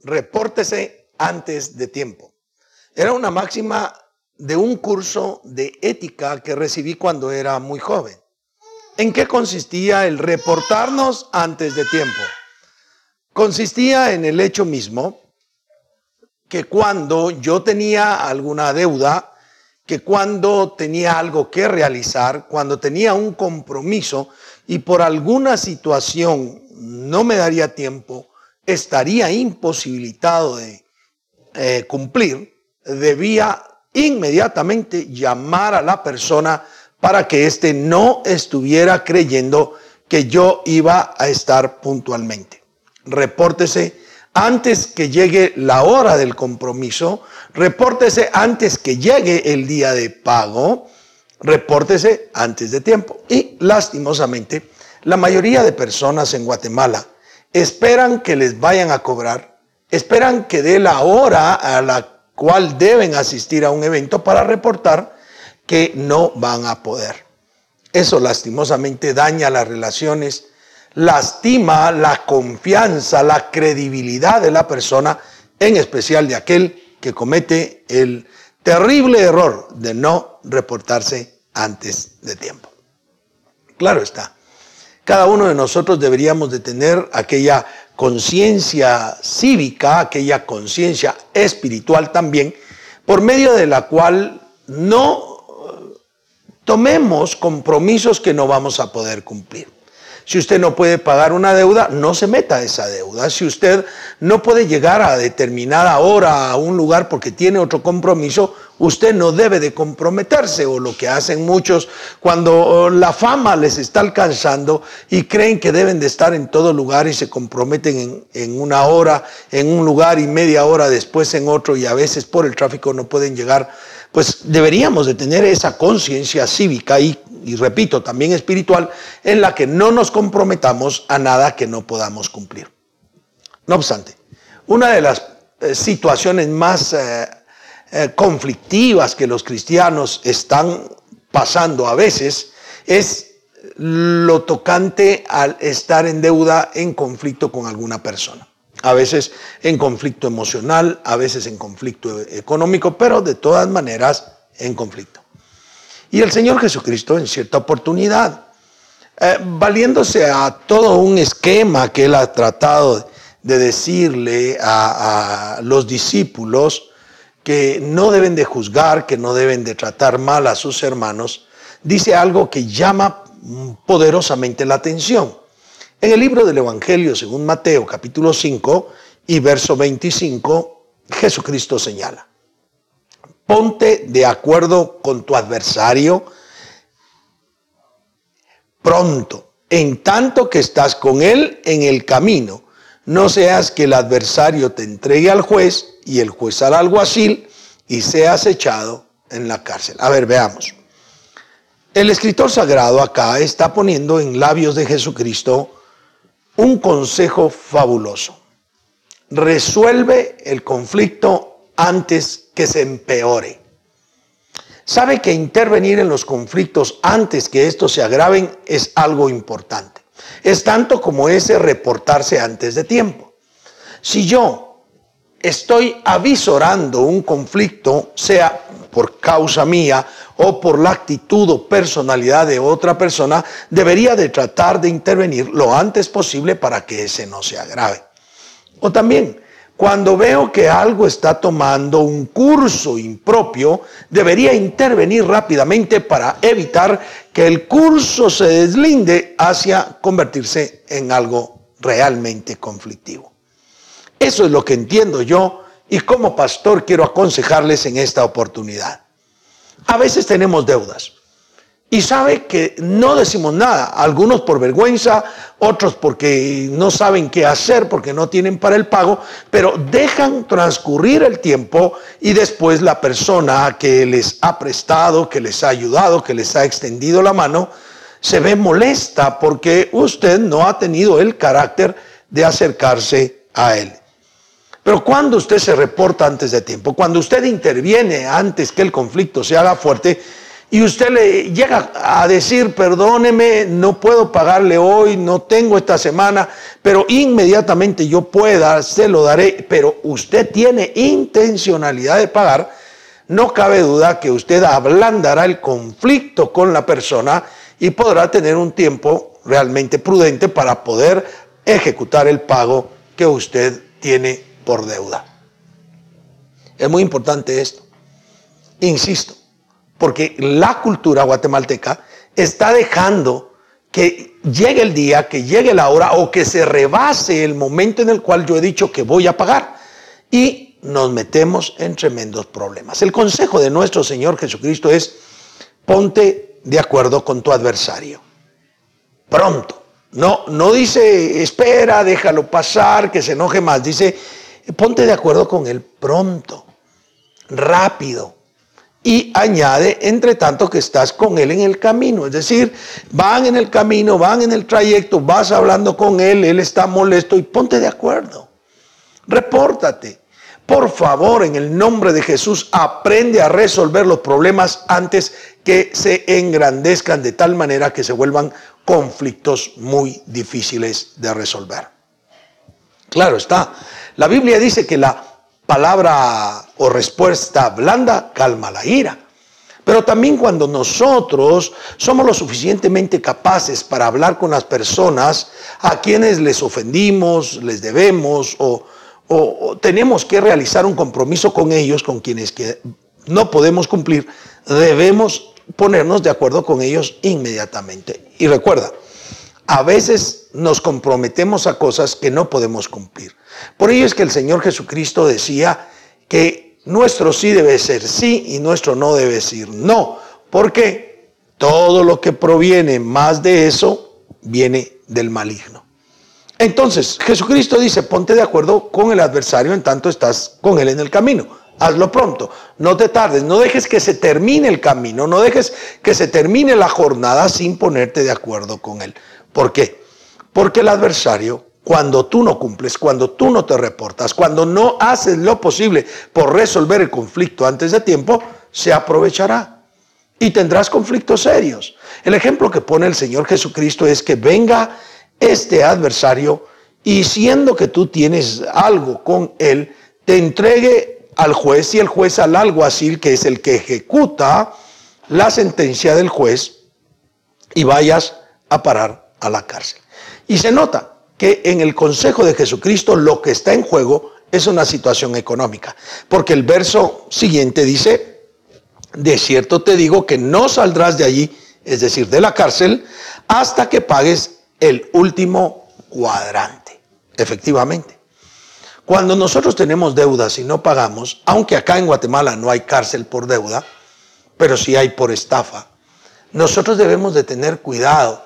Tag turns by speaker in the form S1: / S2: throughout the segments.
S1: repórtese antes de tiempo. Era una máxima de un curso de ética que recibí cuando era muy joven. ¿En qué consistía el reportarnos antes de tiempo? Consistía en el hecho mismo que cuando yo tenía alguna deuda, que cuando tenía algo que realizar, cuando tenía un compromiso y por alguna situación no me daría tiempo, estaría imposibilitado de eh, cumplir, debía inmediatamente llamar a la persona para que éste no estuviera creyendo que yo iba a estar puntualmente. Repórtese antes que llegue la hora del compromiso, repórtese antes que llegue el día de pago, repórtese antes de tiempo. Y lastimosamente, la mayoría de personas en Guatemala esperan que les vayan a cobrar, esperan que dé la hora a la cual deben asistir a un evento para reportar que no van a poder. Eso lastimosamente daña las relaciones, lastima la confianza, la credibilidad de la persona, en especial de aquel que comete el terrible error de no reportarse antes de tiempo. Claro está, cada uno de nosotros deberíamos de tener aquella conciencia cívica, aquella conciencia espiritual también, por medio de la cual no eh, tomemos compromisos que no vamos a poder cumplir. Si usted no puede pagar una deuda, no se meta esa deuda. Si usted no puede llegar a determinada hora a un lugar porque tiene otro compromiso, usted no debe de comprometerse o lo que hacen muchos cuando oh, la fama les está alcanzando y creen que deben de estar en todo lugar y se comprometen en, en una hora, en un lugar y media hora después en otro y a veces por el tráfico no pueden llegar pues deberíamos de tener esa conciencia cívica y, y, repito, también espiritual, en la que no nos comprometamos a nada que no podamos cumplir. No obstante, una de las eh, situaciones más eh, eh, conflictivas que los cristianos están pasando a veces es lo tocante al estar en deuda en conflicto con alguna persona a veces en conflicto emocional, a veces en conflicto económico, pero de todas maneras en conflicto. Y el Señor Jesucristo en cierta oportunidad, eh, valiéndose a todo un esquema que él ha tratado de decirle a, a los discípulos que no deben de juzgar, que no deben de tratar mal a sus hermanos, dice algo que llama poderosamente la atención. En el libro del Evangelio, según Mateo capítulo 5 y verso 25, Jesucristo señala, ponte de acuerdo con tu adversario pronto, en tanto que estás con él en el camino. No seas que el adversario te entregue al juez y el juez al alguacil y seas echado en la cárcel. A ver, veamos. El escritor sagrado acá está poniendo en labios de Jesucristo un consejo fabuloso. Resuelve el conflicto antes que se empeore. Sabe que intervenir en los conflictos antes que estos se agraven es algo importante. Es tanto como ese reportarse antes de tiempo. Si yo estoy avisorando un conflicto, sea por causa mía o por la actitud o personalidad de otra persona, debería de tratar de intervenir lo antes posible para que ese no se agrave. O también, cuando veo que algo está tomando un curso impropio, debería intervenir rápidamente para evitar que el curso se deslinde hacia convertirse en algo realmente conflictivo. Eso es lo que entiendo yo y como pastor quiero aconsejarles en esta oportunidad. A veces tenemos deudas. Y sabe que no decimos nada, algunos por vergüenza, otros porque no saben qué hacer, porque no tienen para el pago, pero dejan transcurrir el tiempo y después la persona que les ha prestado, que les ha ayudado, que les ha extendido la mano, se ve molesta porque usted no ha tenido el carácter de acercarse a él. Pero cuando usted se reporta antes de tiempo, cuando usted interviene antes que el conflicto se haga fuerte, y usted le llega a decir, perdóneme, no puedo pagarle hoy, no tengo esta semana, pero inmediatamente yo pueda, se lo daré, pero usted tiene intencionalidad de pagar, no cabe duda que usted ablandará el conflicto con la persona y podrá tener un tiempo realmente prudente para poder ejecutar el pago que usted tiene por deuda. Es muy importante esto. Insisto, porque la cultura guatemalteca está dejando que llegue el día, que llegue la hora o que se rebase el momento en el cual yo he dicho que voy a pagar. Y nos metemos en tremendos problemas. El consejo de nuestro Señor Jesucristo es, ponte de acuerdo con tu adversario. Pronto. No, no dice, espera, déjalo pasar, que se enoje más. Dice, ponte de acuerdo con él pronto, rápido y añade, entre tanto, que estás con él en el camino. Es decir, van en el camino, van en el trayecto, vas hablando con él, él está molesto y ponte de acuerdo. Repórtate. Por favor, en el nombre de Jesús, aprende a resolver los problemas antes que se engrandezcan de tal manera que se vuelvan conflictos muy difíciles de resolver. Claro está. La Biblia dice que la palabra o respuesta blanda calma la ira. Pero también cuando nosotros somos lo suficientemente capaces para hablar con las personas a quienes les ofendimos, les debemos o, tenemos que realizar un compromiso con ellos, con quienes que no podemos cumplir, debemos ponernos de acuerdo con ellos inmediatamente. Y recuerda, a veces nos comprometemos a cosas que no podemos cumplir. Por ello es que el Señor Jesucristo decía que nuestro sí debe ser sí y nuestro no debe ser no, porque todo lo que proviene más de eso viene del maligno. Entonces, Jesucristo dice, ponte de acuerdo con el adversario en tanto estás con él en el camino. Hazlo pronto, no te tardes, no dejes que se termine el camino, no dejes que se termine la jornada sin ponerte de acuerdo con él. ¿Por qué? Porque el adversario cuando tú no cumples, cuando tú no te reportas, cuando no haces lo posible por resolver el conflicto antes de tiempo, se aprovechará y tendrás conflictos serios. El ejemplo que pone el Señor Jesucristo es que venga este adversario y siendo que tú tienes algo con él, te entregue al juez y el juez al alguacil, que es el que ejecuta la sentencia del juez, y vayas a parar a la cárcel. Y se nota, que en el consejo de Jesucristo lo que está en juego es una situación económica. Porque el verso siguiente dice, de cierto te digo que no saldrás de allí, es decir, de la cárcel, hasta que pagues el último cuadrante. Efectivamente. Cuando nosotros tenemos deudas y no pagamos, aunque acá en Guatemala no hay cárcel por deuda, pero sí hay por estafa, nosotros debemos de tener cuidado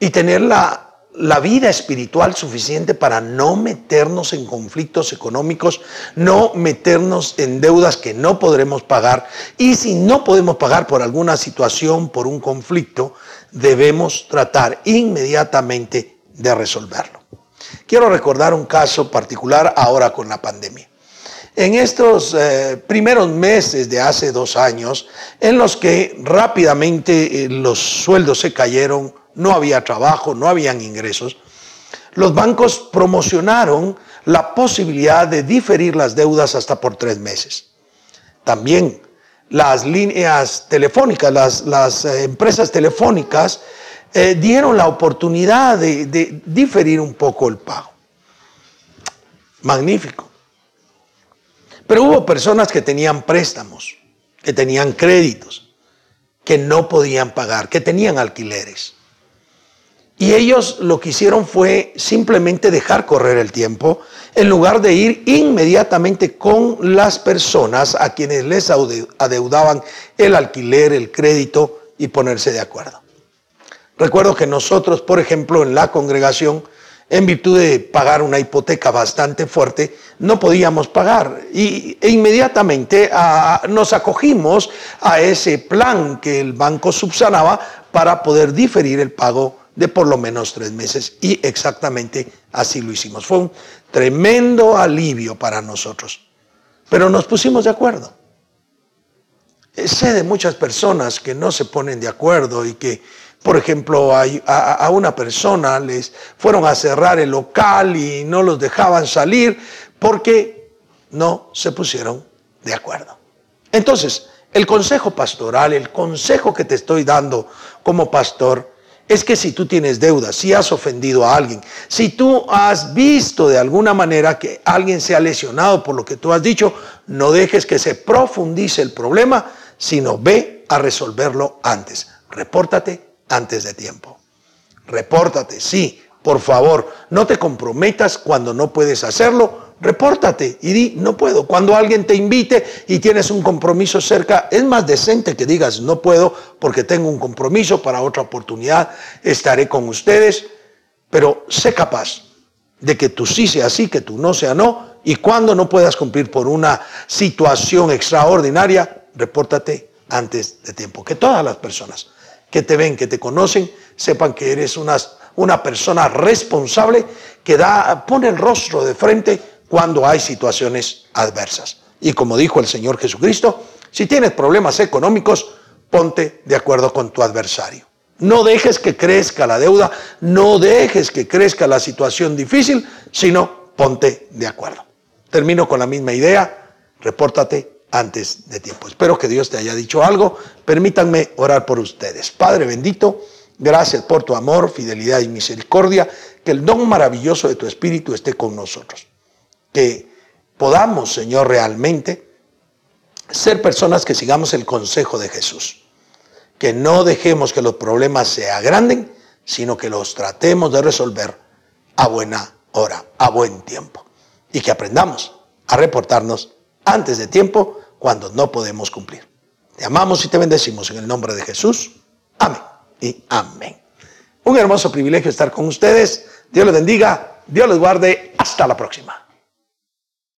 S1: y tener la la vida espiritual suficiente para no meternos en conflictos económicos, no meternos en deudas que no podremos pagar. Y si no podemos pagar por alguna situación, por un conflicto, debemos tratar inmediatamente de resolverlo. Quiero recordar un caso particular ahora con la pandemia. En estos eh, primeros meses de hace dos años, en los que rápidamente eh, los sueldos se cayeron, no había trabajo, no habían ingresos, los bancos promocionaron la posibilidad de diferir las deudas hasta por tres meses. También las líneas telefónicas, las, eh, empresas telefónicas eh, dieron la oportunidad de, de diferir un poco el pago. Magnífico. Pero hubo personas que tenían préstamos, que tenían créditos, que no podían pagar, que tenían alquileres. Y ellos lo que hicieron fue simplemente dejar correr el tiempo en lugar de ir inmediatamente con las personas a quienes les adeudaban el alquiler, el crédito y ponerse de acuerdo. Recuerdo que nosotros, por ejemplo, en la congregación, en virtud de pagar una hipoteca bastante fuerte, no podíamos pagar. Y, e inmediatamente nos acogimos a ese plan que el banco subsanaba para poder diferir el pago de por lo menos tres meses y exactamente así lo hicimos. Fue un tremendo alivio para nosotros, pero nos pusimos de acuerdo. eh, sé de muchas personas que no se ponen de acuerdo y que, por ejemplo, a, a, una persona les fueron a cerrar el local y no los dejaban salir porque no se pusieron de acuerdo. Entonces, el consejo pastoral, el consejo que te estoy dando como pastor, es que si tú tienes deudas, si has ofendido a alguien, si tú has visto de alguna manera que alguien se ha lesionado por lo que tú has dicho, no dejes que se profundice el problema, sino ve a resolverlo antes. Repórtate antes de tiempo. Repórtate, sí, por favor, no te comprometas cuando no puedes hacerlo, repórtate y di, no puedo. Cuando alguien te invite y tienes un compromiso cerca, es más decente que digas, no puedo porque tengo un compromiso para otra oportunidad, estaré con ustedes, pero sé capaz de que tú sí sea sí, que tú no sea no, y cuando no puedas cumplir por una situación extraordinaria, repórtate antes de tiempo. Que todas las personas que te ven, que te conocen, sepan que eres una, una persona responsable que da, pone el rostro de frente cuando hay situaciones adversas. Y como dijo el Señor Jesucristo, si tienes problemas económicos, ponte de acuerdo con tu adversario. No dejes que crezca la deuda, no dejes que crezca la situación difícil, sino ponte de acuerdo. Termino con la misma idea, repórtate antes de tiempo. Espero que Dios te haya dicho algo. Permítanme orar por ustedes. Padre bendito, gracias por tu amor, fidelidad y misericordia. Que el don maravilloso de tu Espíritu esté con nosotros que podamos, Señor, realmente ser personas que sigamos el consejo de Jesús. Que no dejemos que los problemas se agranden, sino que los tratemos de resolver a buena hora, a buen tiempo. Y que aprendamos a reportarnos antes de tiempo cuando no podemos cumplir. Te amamos y te bendecimos en el nombre de Jesús. Amén y amén. Un hermoso privilegio estar con ustedes. Dios les bendiga, Dios les guarde. Hasta la próxima.